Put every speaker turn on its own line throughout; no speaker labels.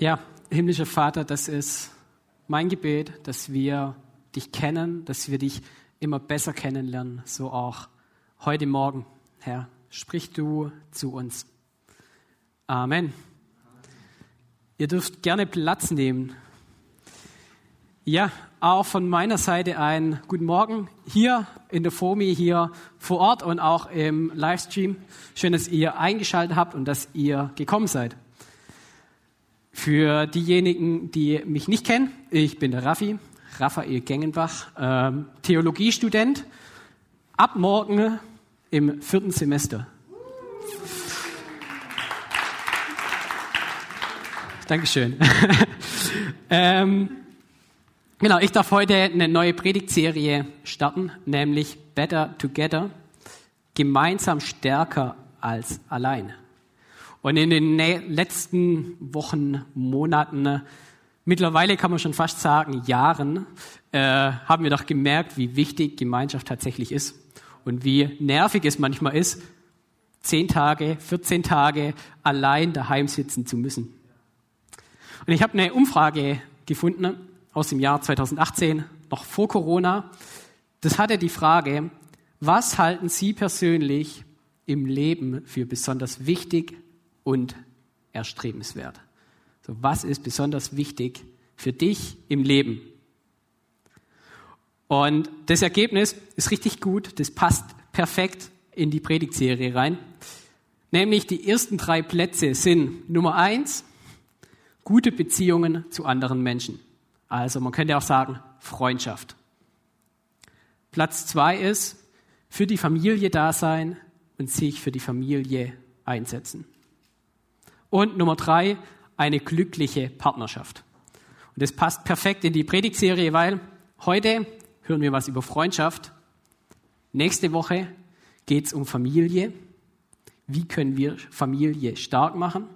Ja, himmlischer Vater, das ist mein Gebet, dass wir dich kennen, dass wir dich immer besser kennenlernen, so auch heute Morgen. Herr, sprich du zu uns. Amen. Ihr dürft gerne Platz nehmen. Ja, auch von meiner Seite einen guten Morgen hier in der FOMI, hier vor Ort und auch im Livestream. Schön, dass ihr eingeschaltet habt und dass ihr gekommen seid. Für diejenigen, die mich nicht kennen, ich bin der Raffi, Raphael Gengenbach, ähm, Theologiestudent, ab morgen im vierten Semester. Dankeschön. ähm, genau, ich darf heute eine neue Predigtserie starten, nämlich Better Together, gemeinsam stärker als allein. Und in den letzten Wochen, Monaten, mittlerweile kann man schon fast sagen Jahren, äh, haben wir doch gemerkt, wie wichtig Gemeinschaft tatsächlich ist und wie nervig es manchmal ist, zehn Tage, 14 Tage allein daheim sitzen zu müssen. Und ich habe eine Umfrage gefunden aus dem Jahr 2018, noch vor Corona. Das hatte die Frage, was halten Sie persönlich im Leben für besonders wichtig und erstrebenswert. So, was ist besonders wichtig für dich im Leben? Und das Ergebnis ist richtig gut, das passt perfekt in die Predigtserie rein. Nämlich die ersten drei Plätze sind Nummer eins, gute Beziehungen zu anderen Menschen. Also man könnte auch sagen, Freundschaft. Platz zwei ist, für die Familie da sein und sich für die Familie einsetzen. Und Nummer drei, eine glückliche Partnerschaft. Und das passt perfekt in die Predigtserie, weil heute hören wir was über Freundschaft. Nächste Woche geht es um Familie. Wie können wir Familie stark machen?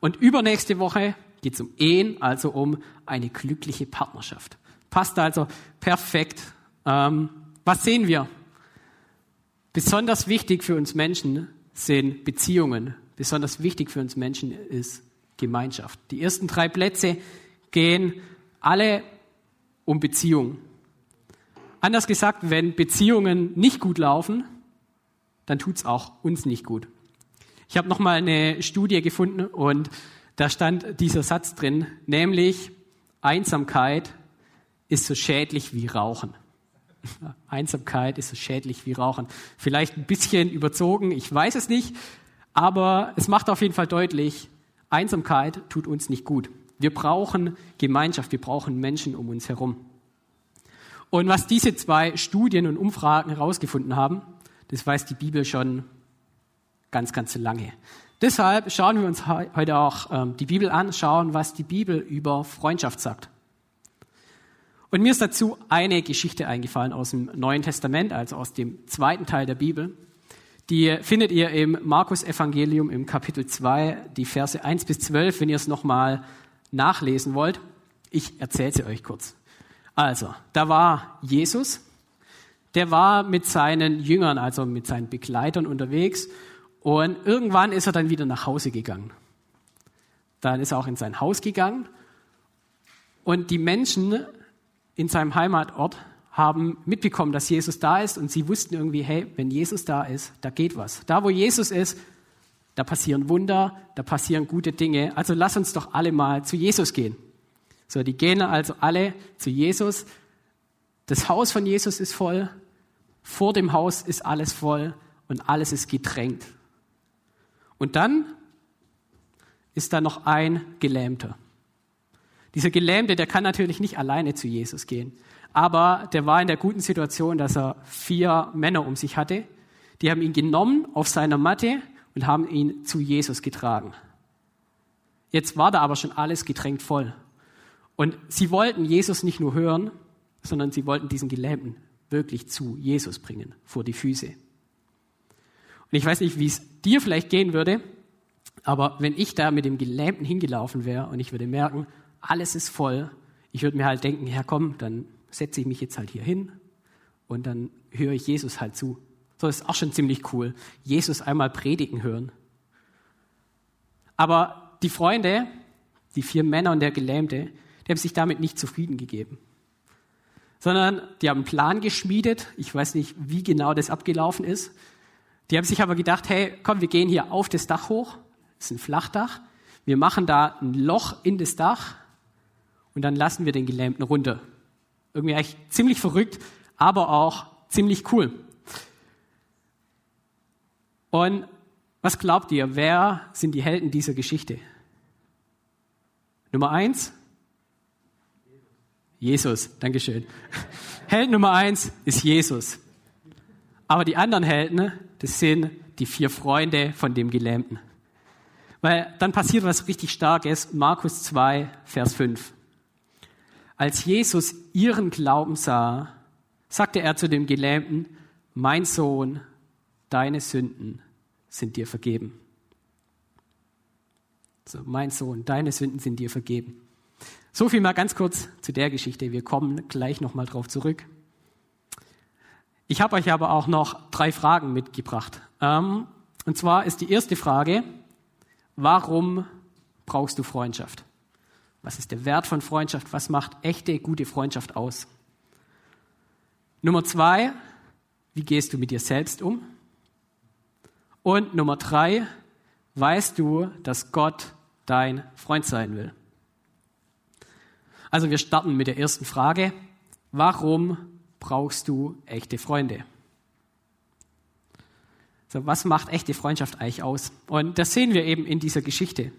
Und übernächste Woche geht es um Ehen, also um eine glückliche Partnerschaft. Passt also perfekt. Ähm, was sehen wir? Besonders wichtig für uns Menschen sind Beziehungen, besonders wichtig für uns Menschen ist Gemeinschaft. Die ersten drei Plätze gehen alle um Beziehungen. Anders gesagt, wenn Beziehungen nicht gut laufen, dann tut es auch uns nicht gut. Ich habe noch mal eine Studie gefunden und da stand dieser Satz drin, nämlich Einsamkeit ist so schädlich wie Rauchen. Einsamkeit ist so schädlich wie Rauchen. Vielleicht ein bisschen überzogen, ich weiß es nicht, aber es macht auf jeden Fall deutlich, Einsamkeit tut uns nicht gut. Wir brauchen Gemeinschaft, wir brauchen Menschen um uns herum. Und was diese zwei Studien und Umfragen herausgefunden haben, das weiß die Bibel schon ganz, ganz lange. Deshalb schauen wir uns heute auch ähm, die Bibel an, schauen, was die Bibel über Freundschaft sagt. Und mir ist dazu eine Geschichte eingefallen aus dem Neuen Testament, also aus dem zweiten Teil der Bibel. Die findet ihr im Markus Evangelium im Kapitel 2, die Verse 1 bis 12, wenn ihr es nochmal nachlesen wollt. Ich erzähle sie euch kurz. Also, da war Jesus, der war mit seinen Jüngern, also mit seinen Begleitern unterwegs und irgendwann ist er dann wieder nach Hause gegangen. Dann ist er auch in sein Haus gegangen und die Menschen in seinem Heimatort haben mitbekommen, dass Jesus da ist und sie wussten irgendwie, hey, wenn Jesus da ist, da geht was. Da, wo Jesus ist, da passieren Wunder, da passieren gute Dinge. Also lass uns doch alle mal zu Jesus gehen. So, die gehen also alle zu Jesus. Das Haus von Jesus ist voll. Vor dem Haus ist alles voll und alles ist gedrängt. Und dann ist da noch ein Gelähmter. Dieser Gelähmte, der kann natürlich nicht alleine zu Jesus gehen aber der war in der guten Situation, dass er vier Männer um sich hatte. Die haben ihn genommen auf seiner Matte und haben ihn zu Jesus getragen. Jetzt war da aber schon alles gedrängt voll. Und sie wollten Jesus nicht nur hören, sondern sie wollten diesen Gelähmten wirklich zu Jesus bringen, vor die Füße. Und ich weiß nicht, wie es dir vielleicht gehen würde, aber wenn ich da mit dem Gelähmten hingelaufen wäre und ich würde merken, alles ist voll, ich würde mir halt denken, ja komm, dann setze ich mich jetzt halt hier hin und dann höre ich Jesus halt zu. So ist auch schon ziemlich cool. Jesus einmal predigen hören. Aber die Freunde, die vier Männer und der Gelähmte, die haben sich damit nicht zufrieden gegeben. Sondern die haben einen Plan geschmiedet. Ich weiß nicht, wie genau das abgelaufen ist. Die haben sich aber gedacht, hey, komm, wir gehen hier auf das Dach hoch. Das ist ein Flachdach. Wir machen da ein Loch in das Dach und dann lassen wir den Gelähmten runter. Irgendwie eigentlich ziemlich verrückt, aber auch ziemlich cool. Und was glaubt ihr, wer sind die Helden dieser Geschichte? Nummer eins? Jesus, Dankeschön. Held Nummer eins ist Jesus. Aber die anderen Helden, das sind die vier Freunde von dem Gelähmten. Weil dann passiert was richtig Starkes. Markus 2, Vers 5. Als Jesus ihren Glauben sah, sagte er zu dem Gelähmten, mein Sohn, deine Sünden sind dir vergeben. So, mein Sohn, deine Sünden sind dir vergeben. So viel mal ganz kurz zu der Geschichte. Wir kommen gleich nochmal drauf zurück. Ich habe euch aber auch noch drei Fragen mitgebracht. Ähm, und zwar ist die erste Frage, warum brauchst du Freundschaft? Was ist der Wert von Freundschaft? Was macht echte, gute Freundschaft aus? Nummer zwei, wie gehst du mit dir selbst um? Und Nummer drei, weißt du, dass Gott dein Freund sein will? Also wir starten mit der ersten Frage. Warum brauchst du echte Freunde? So, was macht echte Freundschaft eigentlich aus? Und das sehen wir eben in dieser Geschichte.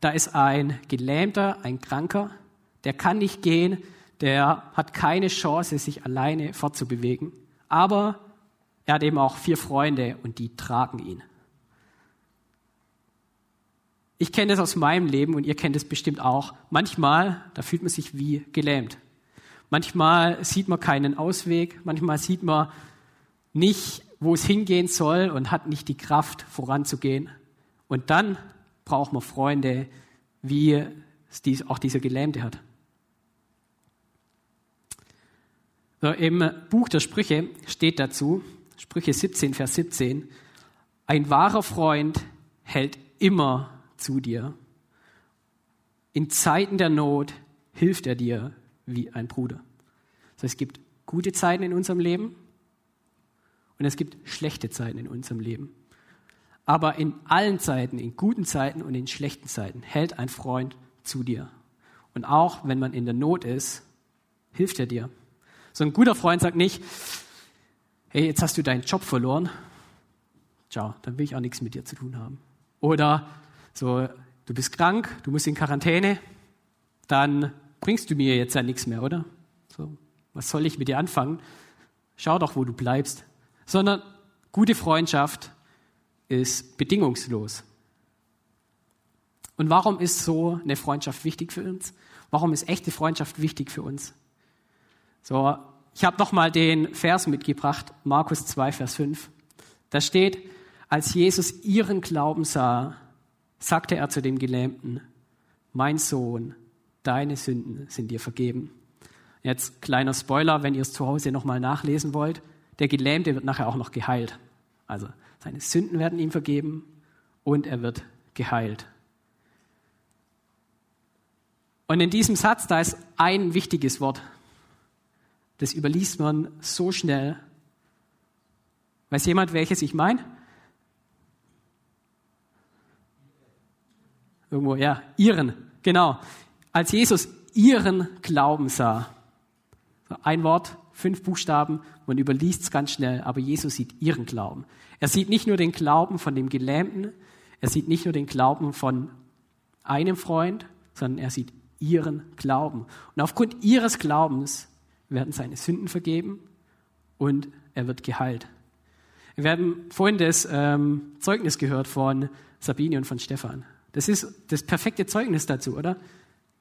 Da ist ein Gelähmter, ein Kranker, der kann nicht gehen, der hat keine Chance, sich alleine fortzubewegen. Aber er hat eben auch vier Freunde und die tragen ihn. Ich kenne das aus meinem Leben und ihr kennt es bestimmt auch. Manchmal, da fühlt man sich wie gelähmt. Manchmal sieht man keinen Ausweg, manchmal sieht man nicht, wo es hingehen soll und hat nicht die Kraft, voranzugehen. Und dann braucht man Freunde, wie es auch dieser Gelähmte hat. So, Im Buch der Sprüche steht dazu, Sprüche 17, Vers 17, ein wahrer Freund hält immer zu dir. In Zeiten der Not hilft er dir wie ein Bruder. Heißt, es gibt gute Zeiten in unserem Leben und es gibt schlechte Zeiten in unserem Leben. Aber in allen Zeiten, in guten Zeiten und in schlechten Zeiten, hält ein Freund zu dir. Und auch wenn man in der Not ist, hilft er dir. So ein guter Freund sagt nicht, hey, jetzt hast du deinen Job verloren. Ciao, dann will ich auch nichts mit dir zu tun haben. Oder so, du bist krank, du musst in Quarantäne, dann bringst du mir jetzt ja nichts mehr, oder? So, was soll ich mit dir anfangen? Schau doch, wo du bleibst. Sondern gute Freundschaft ist bedingungslos. Und warum ist so eine Freundschaft wichtig für uns? Warum ist echte Freundschaft wichtig für uns? So, ich habe nochmal den Vers mitgebracht, Markus 2, Vers 5. Da steht, als Jesus ihren Glauben sah, sagte er zu dem Gelähmten, mein Sohn, deine Sünden sind dir vergeben. Jetzt kleiner Spoiler, wenn ihr es zu Hause nochmal nachlesen wollt. Der Gelähmte wird nachher auch noch geheilt. Also seine Sünden werden ihm vergeben und er wird geheilt. Und in diesem Satz, da ist ein wichtiges Wort. Das überliest man so schnell. Weiß jemand, welches ich meine? Irgendwo, ja, ihren, genau. Als Jesus ihren Glauben sah, ein Wort, fünf Buchstaben, man überliest es ganz schnell, aber Jesus sieht ihren Glauben. Er sieht nicht nur den Glauben von dem Gelähmten, er sieht nicht nur den Glauben von einem Freund, sondern er sieht ihren Glauben. Und aufgrund ihres Glaubens werden seine Sünden vergeben und er wird geheilt. Wir haben vorhin das ähm, Zeugnis gehört von Sabine und von Stefan. Das ist das perfekte Zeugnis dazu, oder?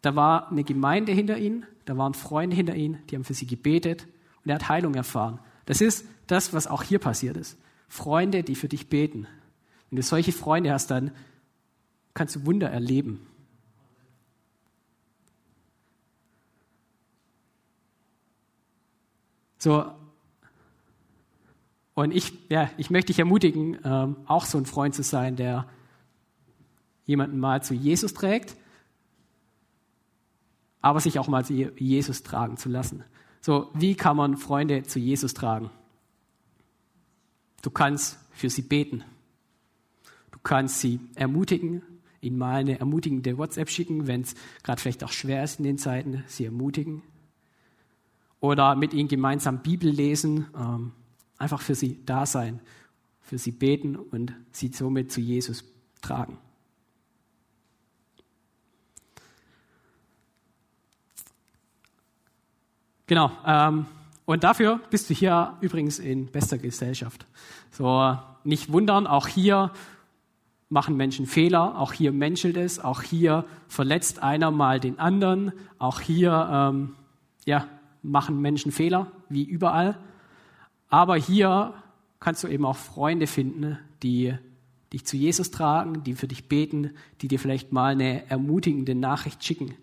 Da war eine Gemeinde hinter ihnen, da waren Freunde hinter ihnen, die haben für sie gebetet und er hat Heilung erfahren. Das ist das, was auch hier passiert ist. Freunde, die für dich beten. Wenn du solche Freunde hast, dann kannst du Wunder erleben. So, und ich, ja, ich möchte dich ermutigen, ähm, auch so ein Freund zu sein, der jemanden mal zu Jesus trägt aber sich auch mal zu Jesus tragen zu lassen. So, wie kann man Freunde zu Jesus tragen? Du kannst für sie beten. Du kannst sie ermutigen, ihnen mal eine ermutigende WhatsApp schicken, wenn es gerade vielleicht auch schwer ist in den Zeiten, sie ermutigen. Oder mit ihnen gemeinsam Bibel lesen, ähm, einfach für sie da sein, für sie beten und sie somit zu Jesus tragen. Genau. Ähm, und dafür bist du hier übrigens in bester Gesellschaft. So, nicht wundern, auch hier machen Menschen Fehler, auch hier menschelt es, auch hier verletzt einer mal den anderen, auch hier ähm, ja, machen Menschen Fehler, wie überall. Aber hier kannst du eben auch Freunde finden, die dich zu Jesus tragen, die für dich beten, die dir vielleicht mal eine ermutigende Nachricht schicken.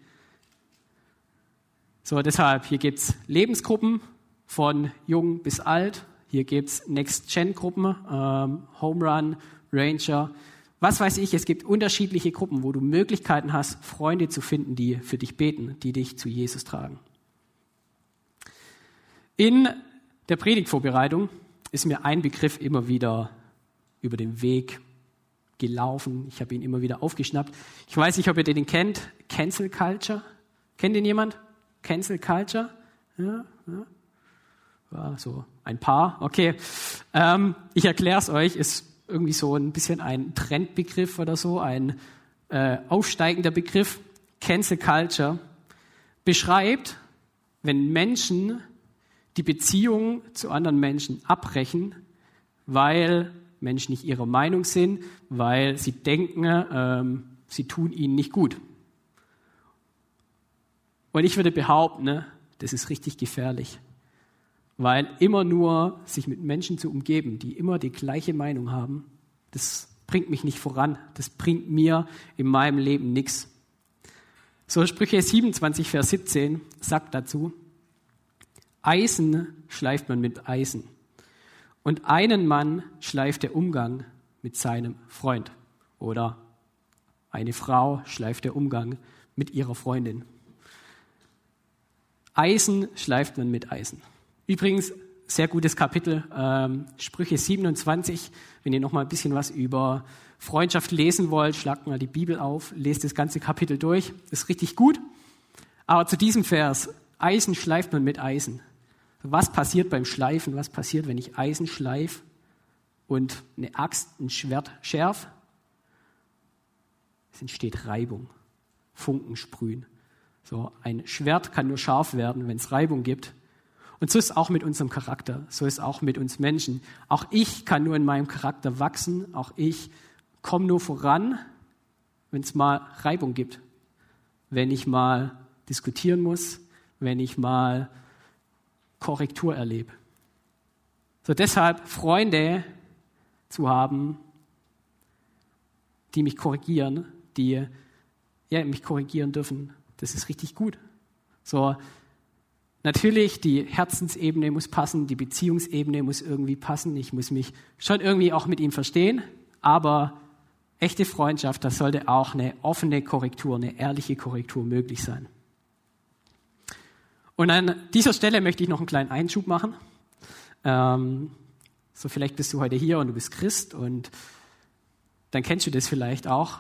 So, deshalb, hier gibt's Lebensgruppen von jung bis alt. Hier gibt's Next-Gen-Gruppen, ähm, Home Run, Ranger. Was weiß ich, es gibt unterschiedliche Gruppen, wo du Möglichkeiten hast, Freunde zu finden, die für dich beten, die dich zu Jesus tragen. In der Predigtvorbereitung ist mir ein Begriff immer wieder über den Weg gelaufen. Ich habe ihn immer wieder aufgeschnappt. Ich weiß nicht, ob ihr den kennt. Cancel Culture. Kennt ihn jemand? Cancel Culture? Ja, ja. ja so ein paar. Okay. Ähm, ich erkläre es euch. Ist irgendwie so ein bisschen ein Trendbegriff oder so, ein äh, aufsteigender Begriff. Cancel Culture beschreibt, wenn Menschen die Beziehung zu anderen Menschen abbrechen, weil Menschen nicht ihrer Meinung sind, weil sie denken, ähm, sie tun ihnen nicht gut. Und ich würde behaupten, ne, das ist richtig gefährlich. Weil immer nur sich mit Menschen zu umgeben, die immer die gleiche Meinung haben, das bringt mich nicht voran. Das bringt mir in meinem Leben nichts. So Sprüche 27, Vers 17 sagt dazu, Eisen schleift man mit Eisen. Und einen Mann schleift der Umgang mit seinem Freund. Oder eine Frau schleift der Umgang mit ihrer Freundin. Eisen schleift man mit Eisen. Übrigens, sehr gutes Kapitel, ähm, Sprüche 27. Wenn ihr noch mal ein bisschen was über Freundschaft lesen wollt, schlagt mal die Bibel auf, lest das ganze Kapitel durch. ist richtig gut. Aber zu diesem Vers, Eisen schleift man mit Eisen. Was passiert beim Schleifen? Was passiert, wenn ich Eisen schleife und eine Axt, ein Schwert schärf? Es entsteht Reibung, Funken sprühen. So, ein Schwert kann nur scharf werden, wenn es Reibung gibt. Und so ist auch mit unserem Charakter, so ist auch mit uns Menschen. Auch ich kann nur in meinem Charakter wachsen, auch ich komme nur voran, wenn es mal Reibung gibt, wenn ich mal diskutieren muss, wenn ich mal Korrektur erlebe. So deshalb Freunde zu haben, die mich korrigieren, die ja, mich korrigieren dürfen, das ist richtig gut. So Natürlich, die Herzensebene muss passen, die Beziehungsebene muss irgendwie passen. Ich muss mich schon irgendwie auch mit ihm verstehen, aber echte Freundschaft, da sollte auch eine offene Korrektur, eine ehrliche Korrektur möglich sein. Und an dieser Stelle möchte ich noch einen kleinen Einschub machen. Ähm, so vielleicht bist du heute hier und du bist Christ und dann kennst du das vielleicht auch.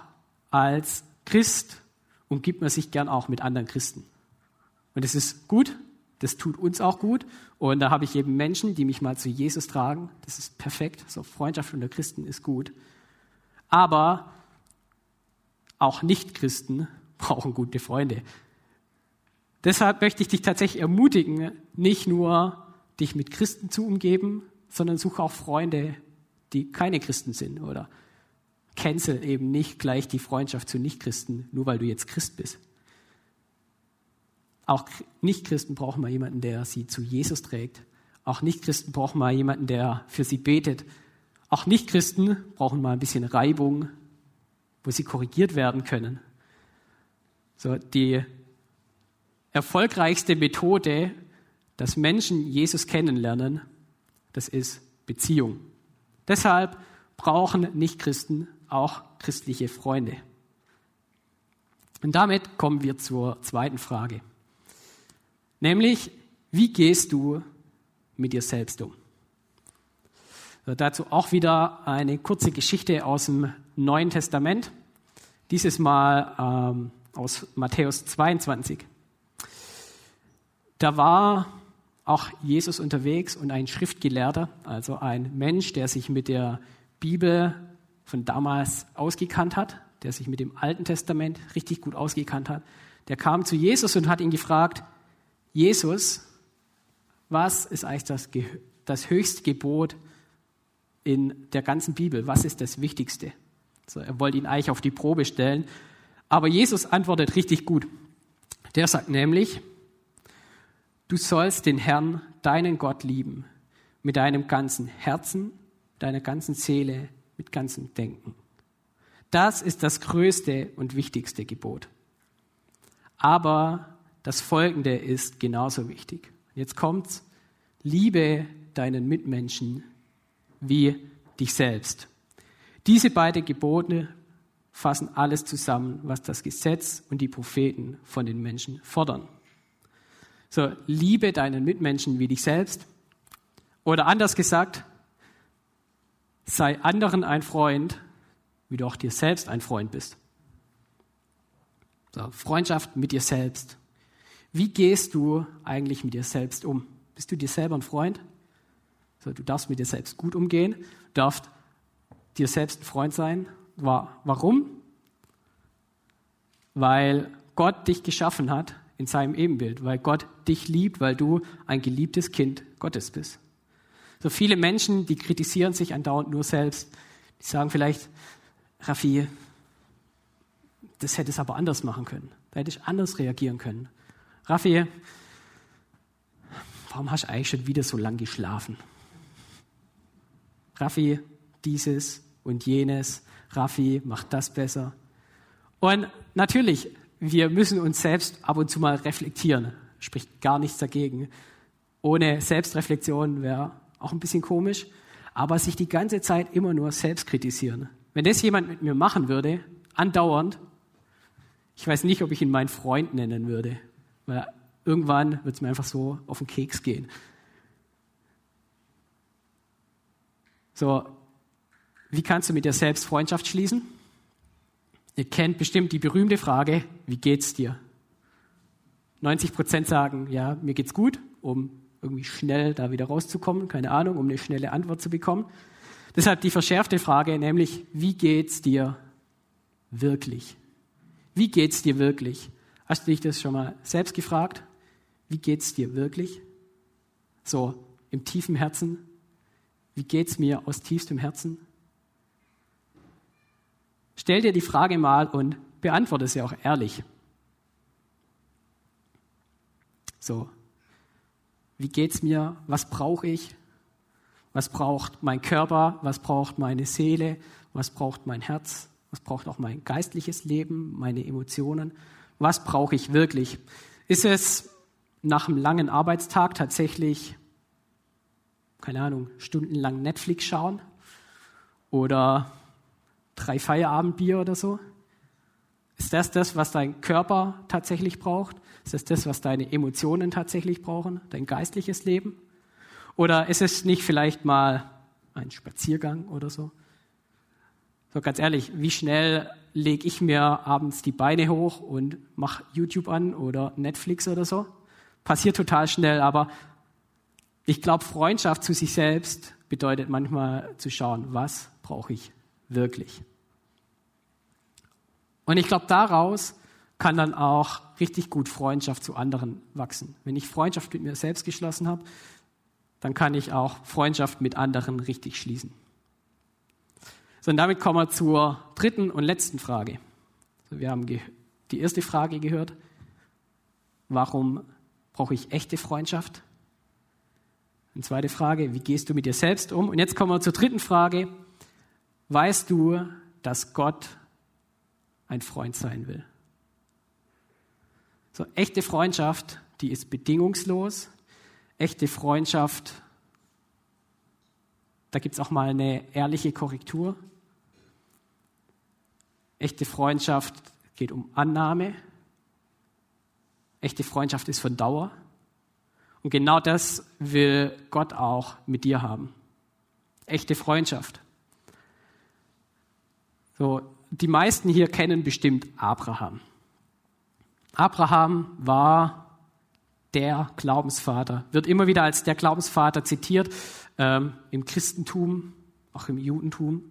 Als Christ umgibt man sich gern auch mit anderen Christen. Und es ist gut, das tut uns auch gut. Und da habe ich eben Menschen, die mich mal zu Jesus tragen. Das ist perfekt. So Freundschaft unter Christen ist gut. Aber auch Nicht-Christen brauchen gute Freunde. Deshalb möchte ich dich tatsächlich ermutigen, nicht nur dich mit Christen zu umgeben, sondern suche auch Freunde, die keine Christen sind oder cancel eben nicht gleich die Freundschaft zu Nichtchristen, nur weil du jetzt Christ bist. Auch Nichtchristen brauchen mal jemanden, der sie zu Jesus trägt. Auch Nichtchristen brauchen mal jemanden, der für sie betet. Auch Nichtchristen brauchen mal ein bisschen Reibung, wo sie korrigiert werden können. So, die erfolgreichste Methode, dass Menschen Jesus kennenlernen, das ist Beziehung. Deshalb brauchen Nichtchristen auch christliche Freunde. Und damit kommen wir zur zweiten Frage. Nämlich, wie gehst du mit dir selbst um? Dazu auch wieder eine kurze Geschichte aus dem Neuen Testament. Dieses Mal ähm, aus Matthäus 22. Da war auch Jesus unterwegs und ein Schriftgelehrter, also ein Mensch, der sich mit der Bibel von damals ausgekannt hat, der sich mit dem Alten Testament richtig gut ausgekannt hat, der kam zu Jesus und hat ihn gefragt, Jesus, was ist eigentlich das, das höchste Gebot in der ganzen Bibel? Was ist das Wichtigste? So, er wollte ihn eigentlich auf die Probe stellen. Aber Jesus antwortet richtig gut. Der sagt nämlich, du sollst den Herrn, deinen Gott lieben, mit deinem ganzen Herzen, deiner ganzen Seele, mit ganzem Denken. Das ist das größte und wichtigste Gebot. Aber das Folgende ist genauso wichtig. Jetzt kommt's. Liebe deinen Mitmenschen wie dich selbst. Diese beiden Gebote fassen alles zusammen, was das Gesetz und die Propheten von den Menschen fordern. So, liebe deinen Mitmenschen wie dich selbst. Oder anders gesagt, sei anderen ein Freund, wie du auch dir selbst ein Freund bist. So, Freundschaft mit dir selbst. Wie gehst du eigentlich mit dir selbst um? Bist du dir selber ein Freund? So, du darfst mit dir selbst gut umgehen, darfst dir selbst ein Freund sein. Warum? Weil Gott dich geschaffen hat in seinem Ebenbild, weil Gott dich liebt, weil du ein geliebtes Kind Gottes bist. So viele Menschen, die kritisieren sich andauernd nur selbst. Die sagen vielleicht, Raffi, das hätte es aber anders machen können. Da hätte ich anders reagieren können. Raffi, warum hast du eigentlich schon wieder so lang geschlafen? Raffi, dieses und jenes. Raffi macht das besser. Und natürlich, wir müssen uns selbst ab und zu mal reflektieren. Spricht gar nichts dagegen. Ohne Selbstreflexion wäre auch ein bisschen komisch. Aber sich die ganze Zeit immer nur selbst kritisieren. Wenn das jemand mit mir machen würde, andauernd, ich weiß nicht, ob ich ihn meinen Freund nennen würde. Weil irgendwann wird es mir einfach so auf den Keks gehen. So, wie kannst du mit dir selbst Freundschaft schließen? Ihr kennt bestimmt die berühmte Frage, wie geht's dir? 90 Prozent sagen, ja, mir geht's gut, um irgendwie schnell da wieder rauszukommen, keine Ahnung, um eine schnelle Antwort zu bekommen. Deshalb die verschärfte Frage, nämlich, wie geht's dir wirklich? Wie geht's dir wirklich? Hast du dich das schon mal selbst gefragt? Wie geht's dir wirklich? So im tiefen Herzen, wie geht es mir aus tiefstem Herzen? Stell dir die Frage mal und beantworte sie auch ehrlich. So, wie geht es mir? Was brauche ich? Was braucht mein Körper? Was braucht meine Seele? Was braucht mein Herz? Was braucht auch mein geistliches Leben, meine Emotionen? Was brauche ich wirklich? Ist es nach einem langen Arbeitstag tatsächlich keine Ahnung, stundenlang Netflix schauen oder drei Feierabendbier oder so? Ist das das, was dein Körper tatsächlich braucht? Ist das das, was deine Emotionen tatsächlich brauchen, dein geistliches Leben? Oder ist es nicht vielleicht mal ein Spaziergang oder so? So ganz ehrlich, wie schnell lege ich mir abends die Beine hoch und mache YouTube an oder Netflix oder so? Passiert total schnell, aber ich glaube, Freundschaft zu sich selbst bedeutet manchmal zu schauen, was brauche ich wirklich. Und ich glaube, daraus kann dann auch richtig gut Freundschaft zu anderen wachsen. Wenn ich Freundschaft mit mir selbst geschlossen habe, dann kann ich auch Freundschaft mit anderen richtig schließen. So, und damit kommen wir zur dritten und letzten Frage. So, wir haben die erste Frage gehört. Warum brauche ich echte Freundschaft? Eine zweite Frage, wie gehst du mit dir selbst um? Und jetzt kommen wir zur dritten Frage. Weißt du, dass Gott ein Freund sein will? So, echte Freundschaft, die ist bedingungslos. Echte Freundschaft, da gibt es auch mal eine ehrliche Korrektur. Echte Freundschaft geht um Annahme. Echte Freundschaft ist von Dauer. Und genau das will Gott auch mit dir haben. Echte Freundschaft. So, die meisten hier kennen bestimmt Abraham. Abraham war der Glaubensvater, wird immer wieder als der Glaubensvater zitiert ähm, im Christentum, auch im Judentum.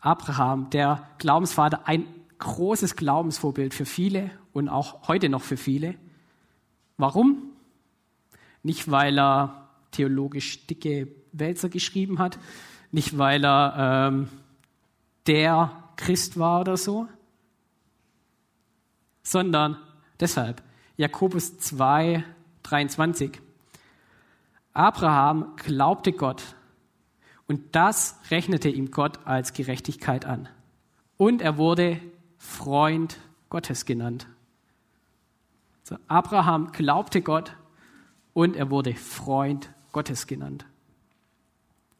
Abraham, der Glaubensvater, ein großes Glaubensvorbild für viele und auch heute noch für viele. Warum? Nicht, weil er theologisch dicke Wälzer geschrieben hat, nicht, weil er ähm, der Christ war oder so, sondern deshalb. Jakobus 2, 23. Abraham glaubte Gott und das rechnete ihm Gott als Gerechtigkeit an. Und er wurde Freund Gottes genannt. So, Abraham glaubte Gott und er wurde Freund Gottes genannt.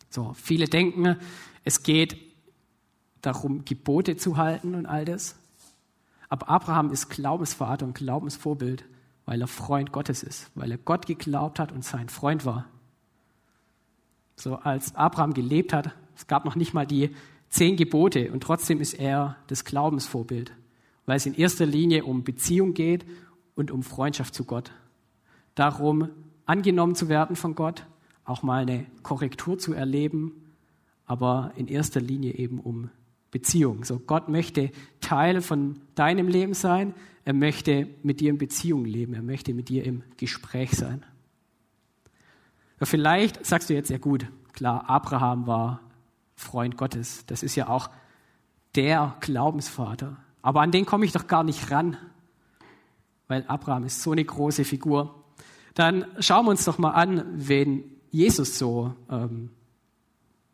So, viele denken, es geht darum, Gebote zu halten und all das. Aber Abraham ist Glaubensvater und Glaubensvorbild, weil er Freund Gottes ist, weil er Gott geglaubt hat und sein Freund war. So als Abraham gelebt hat, es gab noch nicht mal die zehn Gebote und trotzdem ist er das Glaubensvorbild, weil es in erster Linie um Beziehung geht und um Freundschaft zu Gott. Darum, angenommen zu werden von Gott, auch mal eine Korrektur zu erleben, aber in erster Linie eben um Beziehung. So, Gott möchte Teil von deinem Leben sein. Er möchte mit dir in Beziehung leben. Er möchte mit dir im Gespräch sein. Vielleicht sagst du jetzt, ja gut, klar, Abraham war Freund Gottes. Das ist ja auch der Glaubensvater. Aber an den komme ich doch gar nicht ran, weil Abraham ist so eine große Figur. Dann schauen wir uns doch mal an, wen Jesus so ähm,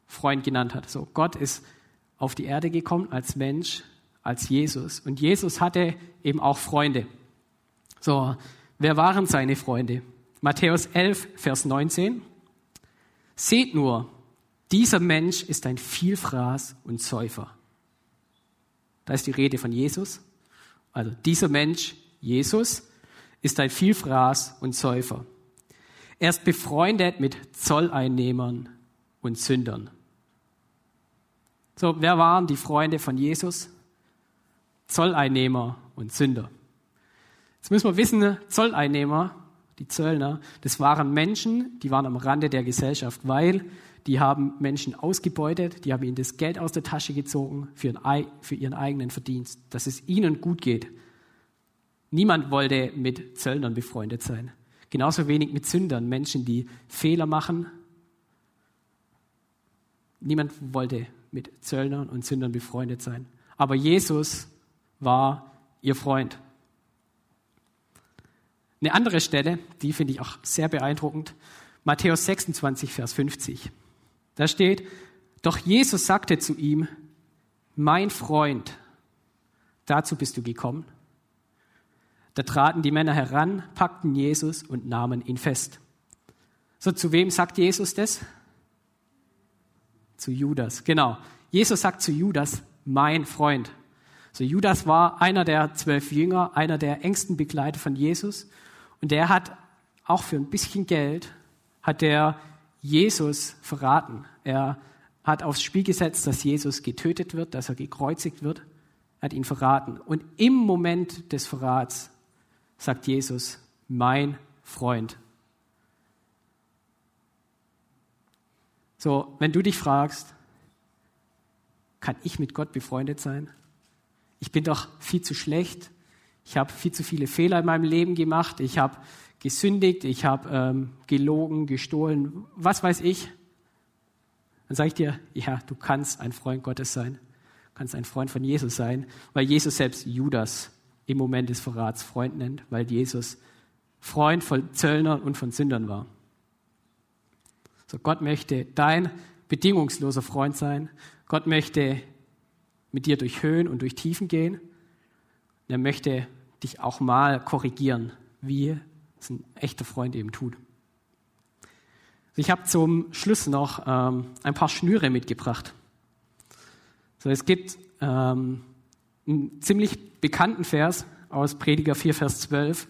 Freund genannt hat. So, Gott ist auf die Erde gekommen als Mensch, als Jesus. Und Jesus hatte eben auch Freunde. So, wer waren seine Freunde? Matthäus 11, Vers 19. Seht nur, dieser Mensch ist ein Vielfraß und Säufer. Da ist die Rede von Jesus. Also dieser Mensch, Jesus, ist ein Vielfraß und Säufer. Er ist befreundet mit Zolleinnehmern und Sündern. So, wer waren die Freunde von Jesus? Zolleinnehmer und Sünder. Jetzt müssen wir wissen, Zolleinnehmer, die Zöllner, das waren Menschen, die waren am Rande der Gesellschaft, weil die haben Menschen ausgebeutet, die haben ihnen das Geld aus der Tasche gezogen für ihren, für ihren eigenen Verdienst, dass es ihnen gut geht. Niemand wollte mit Zöllnern befreundet sein. Genauso wenig mit Sündern, Menschen, die Fehler machen. Niemand wollte mit Zöllnern und Sündern befreundet sein. Aber Jesus war ihr Freund. Eine andere Stelle, die finde ich auch sehr beeindruckend, Matthäus 26, Vers 50. Da steht, doch Jesus sagte zu ihm, mein Freund, dazu bist du gekommen. Da traten die Männer heran, packten Jesus und nahmen ihn fest. So, zu wem sagt Jesus das? Zu Judas, genau. Jesus sagt zu Judas, mein Freund. So, Judas war einer der zwölf Jünger, einer der engsten Begleiter von Jesus. Und der hat auch für ein bisschen Geld, hat er Jesus verraten. Er hat aufs Spiel gesetzt, dass Jesus getötet wird, dass er gekreuzigt wird. Hat ihn verraten. Und im Moment des Verrats sagt Jesus, mein Freund. So, wenn du dich fragst, kann ich mit Gott befreundet sein? Ich bin doch viel zu schlecht. Ich habe viel zu viele Fehler in meinem Leben gemacht. Ich habe gesündigt. Ich habe ähm, gelogen, gestohlen. Was weiß ich? Dann sage ich dir, ja, du kannst ein Freund Gottes sein. Du kannst ein Freund von Jesus sein, weil Jesus selbst Judas im Moment des Verrats Freund nennt, weil Jesus Freund von Zöllnern und von Sündern war. So Gott möchte dein bedingungsloser Freund sein. Gott möchte mit dir durch Höhen und durch Tiefen gehen. er möchte dich auch mal korrigieren, wie es ein echter Freund eben tut. Ich habe zum Schluss noch ähm, ein paar Schnüre mitgebracht. So, es gibt ähm, einen ziemlich bekannten Vers aus Prediger 4, Vers 12.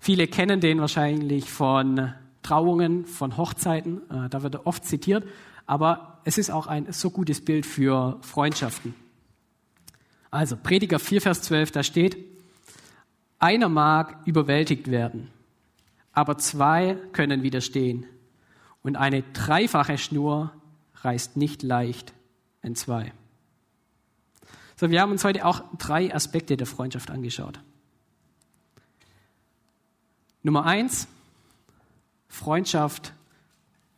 Viele kennen den wahrscheinlich von Trauungen, von Hochzeiten, äh, da wird er oft zitiert, aber es ist auch ein so gutes Bild für Freundschaften. Also Prediger 4, Vers 12, da steht, einer mag überwältigt werden, aber zwei können widerstehen. Und eine dreifache Schnur reißt nicht leicht in zwei. So, wir haben uns heute auch drei Aspekte der Freundschaft angeschaut. Nummer eins, Freundschaft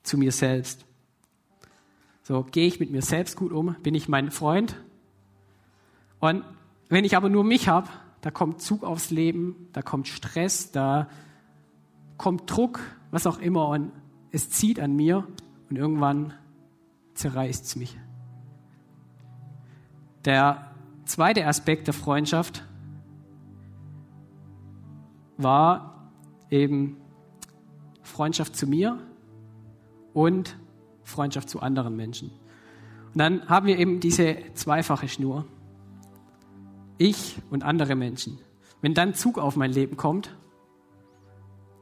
zu mir selbst. So, gehe ich mit mir selbst gut um? Bin ich mein Freund? Und wenn ich aber nur mich habe, da kommt Zug aufs Leben, da kommt Stress, da kommt Druck, was auch immer, und es zieht an mir und irgendwann zerreißt es mich. Der zweite Aspekt der Freundschaft war eben Freundschaft zu mir und Freundschaft zu anderen Menschen. Und dann haben wir eben diese zweifache Schnur. Ich und andere Menschen. Wenn dann Zug auf mein Leben kommt,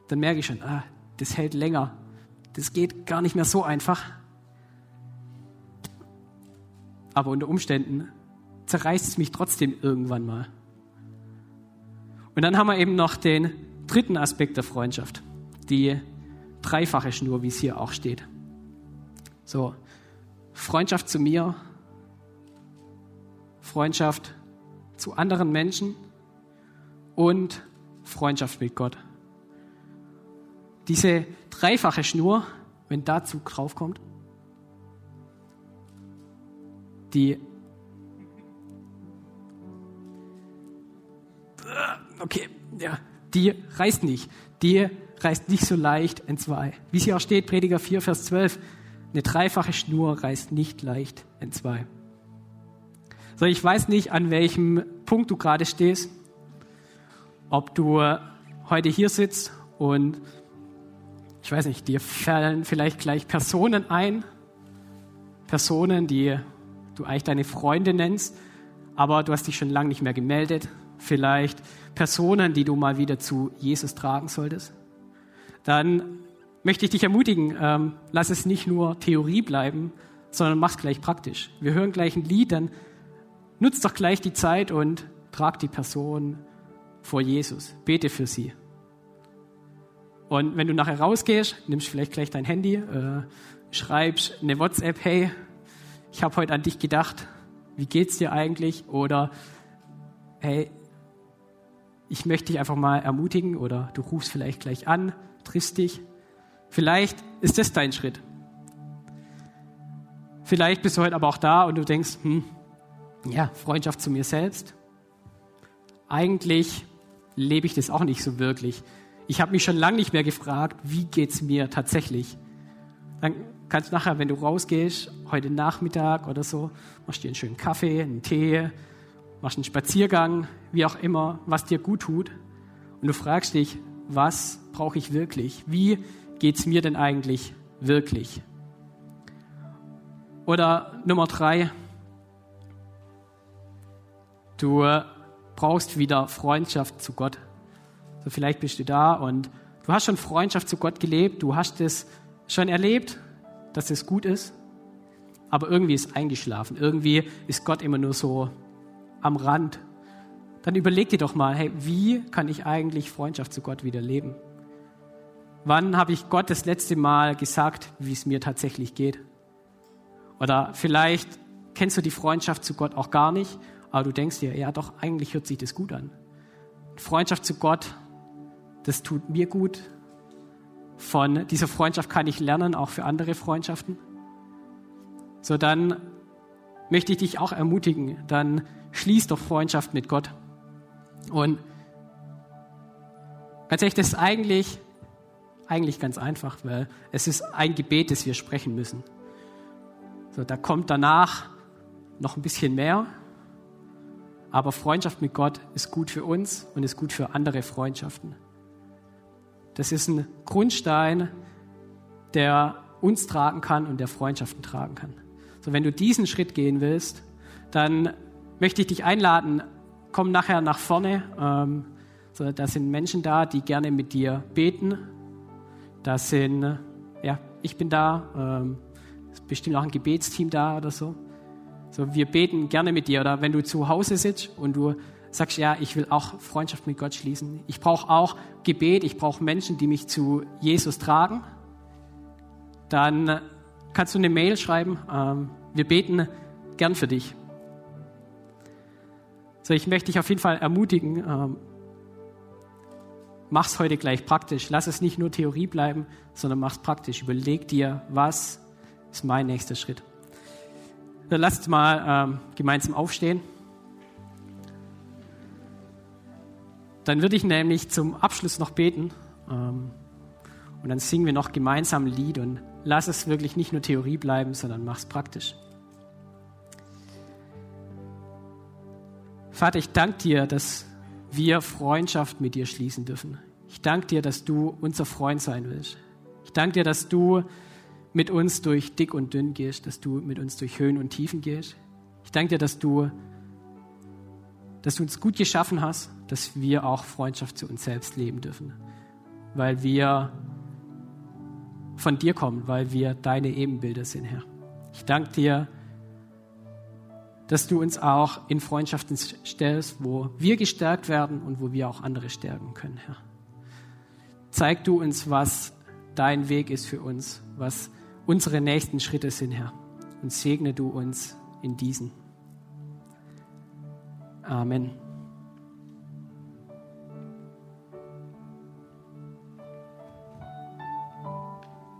dann merke ich schon, ah, das hält länger. Das geht gar nicht mehr so einfach. Aber unter Umständen zerreißt es mich trotzdem irgendwann mal. Und dann haben wir eben noch den dritten Aspekt der Freundschaft, die dreifache Schnur, wie es hier auch steht. So, Freundschaft zu mir, Freundschaft zu anderen Menschen und Freundschaft mit Gott. Diese dreifache Schnur, wenn dazu draufkommt, die okay, ja, die reißt nicht. Die reißt nicht so leicht in zwei. Wie es hier auch steht, Prediger 4, Vers 12, eine dreifache Schnur reißt nicht leicht in zwei. So, ich weiß nicht, an welchem Punkt du gerade stehst, ob du heute hier sitzt und ich weiß nicht, dir fallen vielleicht gleich Personen ein, Personen, die du eigentlich deine Freunde nennst, aber du hast dich schon lange nicht mehr gemeldet. Vielleicht Personen, die du mal wieder zu Jesus tragen solltest. Dann möchte ich dich ermutigen, ähm, lass es nicht nur Theorie bleiben, sondern mach es gleich praktisch. Wir hören gleich ein Lied, dann Nutzt doch gleich die Zeit und trag die Person vor Jesus. Bete für sie. Und wenn du nachher rausgehst, nimmst vielleicht gleich dein Handy, äh, schreibst eine WhatsApp, hey, ich habe heute an dich gedacht, wie geht's dir eigentlich? Oder hey, ich möchte dich einfach mal ermutigen oder du rufst vielleicht gleich an, triffst dich. Vielleicht ist das dein Schritt. Vielleicht bist du heute aber auch da und du denkst, hm, ja, Freundschaft zu mir selbst. Eigentlich lebe ich das auch nicht so wirklich. Ich habe mich schon lange nicht mehr gefragt, wie geht's mir tatsächlich. Dann kannst du nachher, wenn du rausgehst, heute Nachmittag oder so, machst dir einen schönen Kaffee, einen Tee, machst einen Spaziergang, wie auch immer, was dir gut tut. Und du fragst dich, was brauche ich wirklich? Wie geht's mir denn eigentlich wirklich? Oder Nummer drei, Du brauchst wieder Freundschaft zu Gott. So vielleicht bist du da und du hast schon Freundschaft zu Gott gelebt, du hast es schon erlebt, dass es gut ist, aber irgendwie ist eingeschlafen. Irgendwie ist Gott immer nur so am Rand. Dann überleg dir doch mal, hey, wie kann ich eigentlich Freundschaft zu Gott wieder leben? Wann habe ich Gott das letzte Mal gesagt, wie es mir tatsächlich geht? Oder vielleicht kennst du die Freundschaft zu Gott auch gar nicht aber du denkst dir, ja doch, eigentlich hört sich das gut an. Freundschaft zu Gott, das tut mir gut. Von dieser Freundschaft kann ich lernen, auch für andere Freundschaften. So, dann möchte ich dich auch ermutigen, dann schließ doch Freundschaft mit Gott. Und ganz ehrlich, das ist eigentlich, eigentlich ganz einfach, weil es ist ein Gebet, das wir sprechen müssen. So, da kommt danach noch ein bisschen mehr, aber Freundschaft mit Gott ist gut für uns und ist gut für andere Freundschaften. Das ist ein Grundstein, der uns tragen kann und der Freundschaften tragen kann. So, wenn du diesen Schritt gehen willst, dann möchte ich dich einladen, komm nachher nach vorne. Ähm, so, da sind Menschen da, die gerne mit dir beten. Da sind, ja, ich bin da. Ähm, ist bestimmt auch ein Gebetsteam da oder so. So, wir beten gerne mit dir. Oder wenn du zu Hause sitzt und du sagst, ja, ich will auch Freundschaft mit Gott schließen. Ich brauche auch Gebet. Ich brauche Menschen, die mich zu Jesus tragen. Dann kannst du eine Mail schreiben. Ähm, wir beten gern für dich. So, ich möchte dich auf jeden Fall ermutigen, ähm, mach's heute gleich praktisch. Lass es nicht nur Theorie bleiben, sondern mach's praktisch. Überleg dir, was ist mein nächster Schritt. Dann lasst mal ähm, gemeinsam aufstehen. Dann würde ich nämlich zum Abschluss noch beten. Ähm, und dann singen wir noch gemeinsam ein Lied und lass es wirklich nicht nur Theorie bleiben, sondern mach's praktisch. Vater, ich danke dir, dass wir Freundschaft mit dir schließen dürfen. Ich danke dir, dass du unser Freund sein willst. Ich danke dir, dass du mit uns durch dick und dünn gehst, dass du mit uns durch Höhen und Tiefen gehst. Ich danke dir, dass du, dass du uns gut geschaffen hast, dass wir auch Freundschaft zu uns selbst leben dürfen, weil wir von dir kommen, weil wir deine Ebenbilder sind, Herr. Ich danke dir, dass du uns auch in Freundschaften stellst, wo wir gestärkt werden und wo wir auch andere stärken können, Herr. Zeig du uns, was dein Weg ist für uns, was unsere nächsten Schritte sind, Herr. Und segne du uns in diesen. Amen.